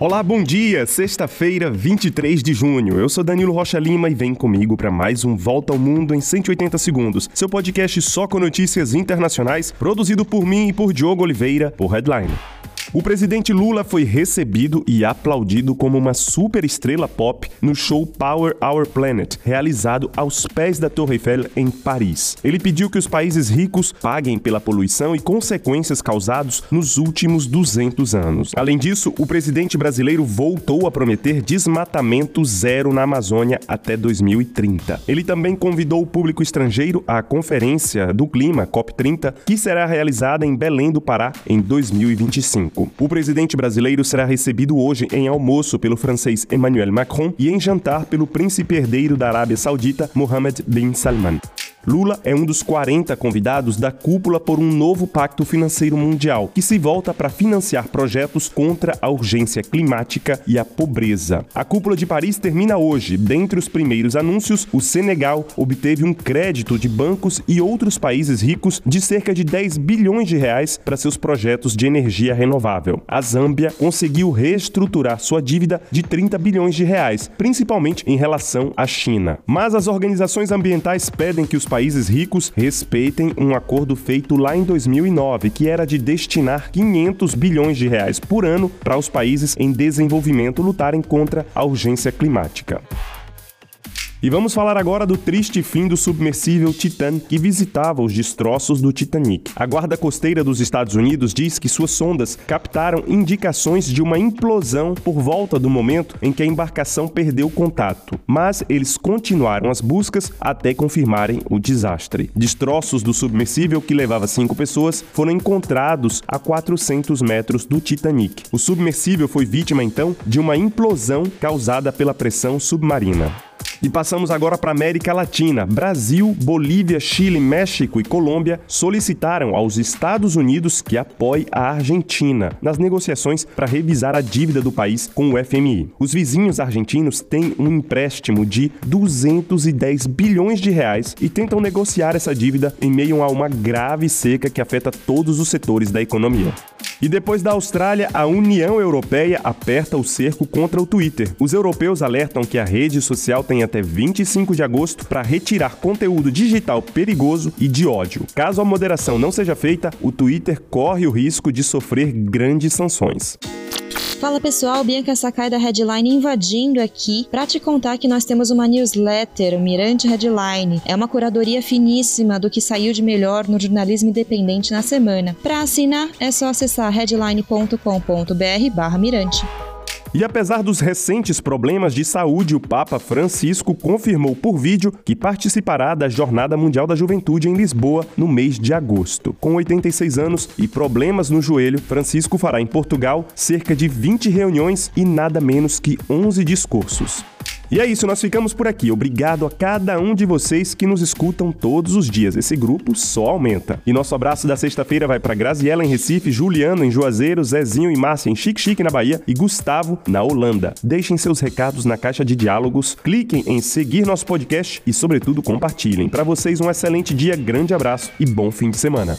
Olá, bom dia! Sexta-feira, 23 de junho. Eu sou Danilo Rocha Lima e vem comigo para mais um Volta ao Mundo em 180 segundos. Seu podcast só com notícias internacionais, produzido por mim e por Diogo Oliveira, por Headline. O presidente Lula foi recebido e aplaudido como uma super estrela pop no show Power Our Planet, realizado aos pés da Torre Eiffel em Paris. Ele pediu que os países ricos paguem pela poluição e consequências causados nos últimos 200 anos. Além disso, o presidente brasileiro voltou a prometer desmatamento zero na Amazônia até 2030. Ele também convidou o público estrangeiro à Conferência do Clima, COP30, que será realizada em Belém do Pará em 2025. O presidente brasileiro será recebido hoje em almoço pelo francês Emmanuel Macron e em jantar pelo príncipe herdeiro da Arábia Saudita, Mohammed bin Salman. Lula é um dos 40 convidados da cúpula por um novo pacto financeiro mundial, que se volta para financiar projetos contra a urgência climática e a pobreza. A cúpula de Paris termina hoje. Dentre os primeiros anúncios, o Senegal obteve um crédito de bancos e outros países ricos de cerca de 10 bilhões de reais para seus projetos de energia renovável. A Zâmbia conseguiu reestruturar sua dívida de 30 bilhões de reais, principalmente em relação à China. Mas as organizações ambientais pedem que os países ricos respeitem um acordo feito lá em 2009, que era de destinar 500 bilhões de reais por ano para os países em desenvolvimento lutarem contra a urgência climática. E vamos falar agora do triste fim do submersível Titan que visitava os destroços do Titanic. A Guarda Costeira dos Estados Unidos diz que suas sondas captaram indicações de uma implosão por volta do momento em que a embarcação perdeu contato, mas eles continuaram as buscas até confirmarem o desastre. Destroços do submersível que levava cinco pessoas foram encontrados a 400 metros do Titanic. O submersível foi vítima então de uma implosão causada pela pressão submarina. E passamos agora para a América Latina. Brasil, Bolívia, Chile, México e Colômbia solicitaram aos Estados Unidos que apoie a Argentina nas negociações para revisar a dívida do país com o FMI. Os vizinhos argentinos têm um empréstimo de 210 bilhões de reais e tentam negociar essa dívida em meio a uma grave seca que afeta todos os setores da economia. E depois da Austrália, a União Europeia aperta o cerco contra o Twitter. Os europeus alertam que a rede social tem até 25 de agosto para retirar conteúdo digital perigoso e de ódio. Caso a moderação não seja feita, o Twitter corre o risco de sofrer grandes sanções. Fala pessoal, Bianca Sakai da Headline invadindo aqui para te contar que nós temos uma newsletter, o Mirante Headline. É uma curadoria finíssima do que saiu de melhor no jornalismo independente na semana. Para assinar é só acessar headline.com.br/mirante. E apesar dos recentes problemas de saúde, o Papa Francisco confirmou por vídeo que participará da Jornada Mundial da Juventude em Lisboa no mês de agosto. Com 86 anos e problemas no joelho, Francisco fará em Portugal cerca de 20 reuniões e nada menos que 11 discursos. E é isso, nós ficamos por aqui. Obrigado a cada um de vocês que nos escutam todos os dias. Esse grupo só aumenta. E nosso abraço da sexta-feira vai para Graziela em Recife, Juliano em Juazeiro, Zezinho e Márcia em Chique Chique na Bahia e Gustavo na Holanda. Deixem seus recados na caixa de diálogos, cliquem em seguir nosso podcast e, sobretudo, compartilhem. Para vocês, um excelente dia, grande abraço e bom fim de semana.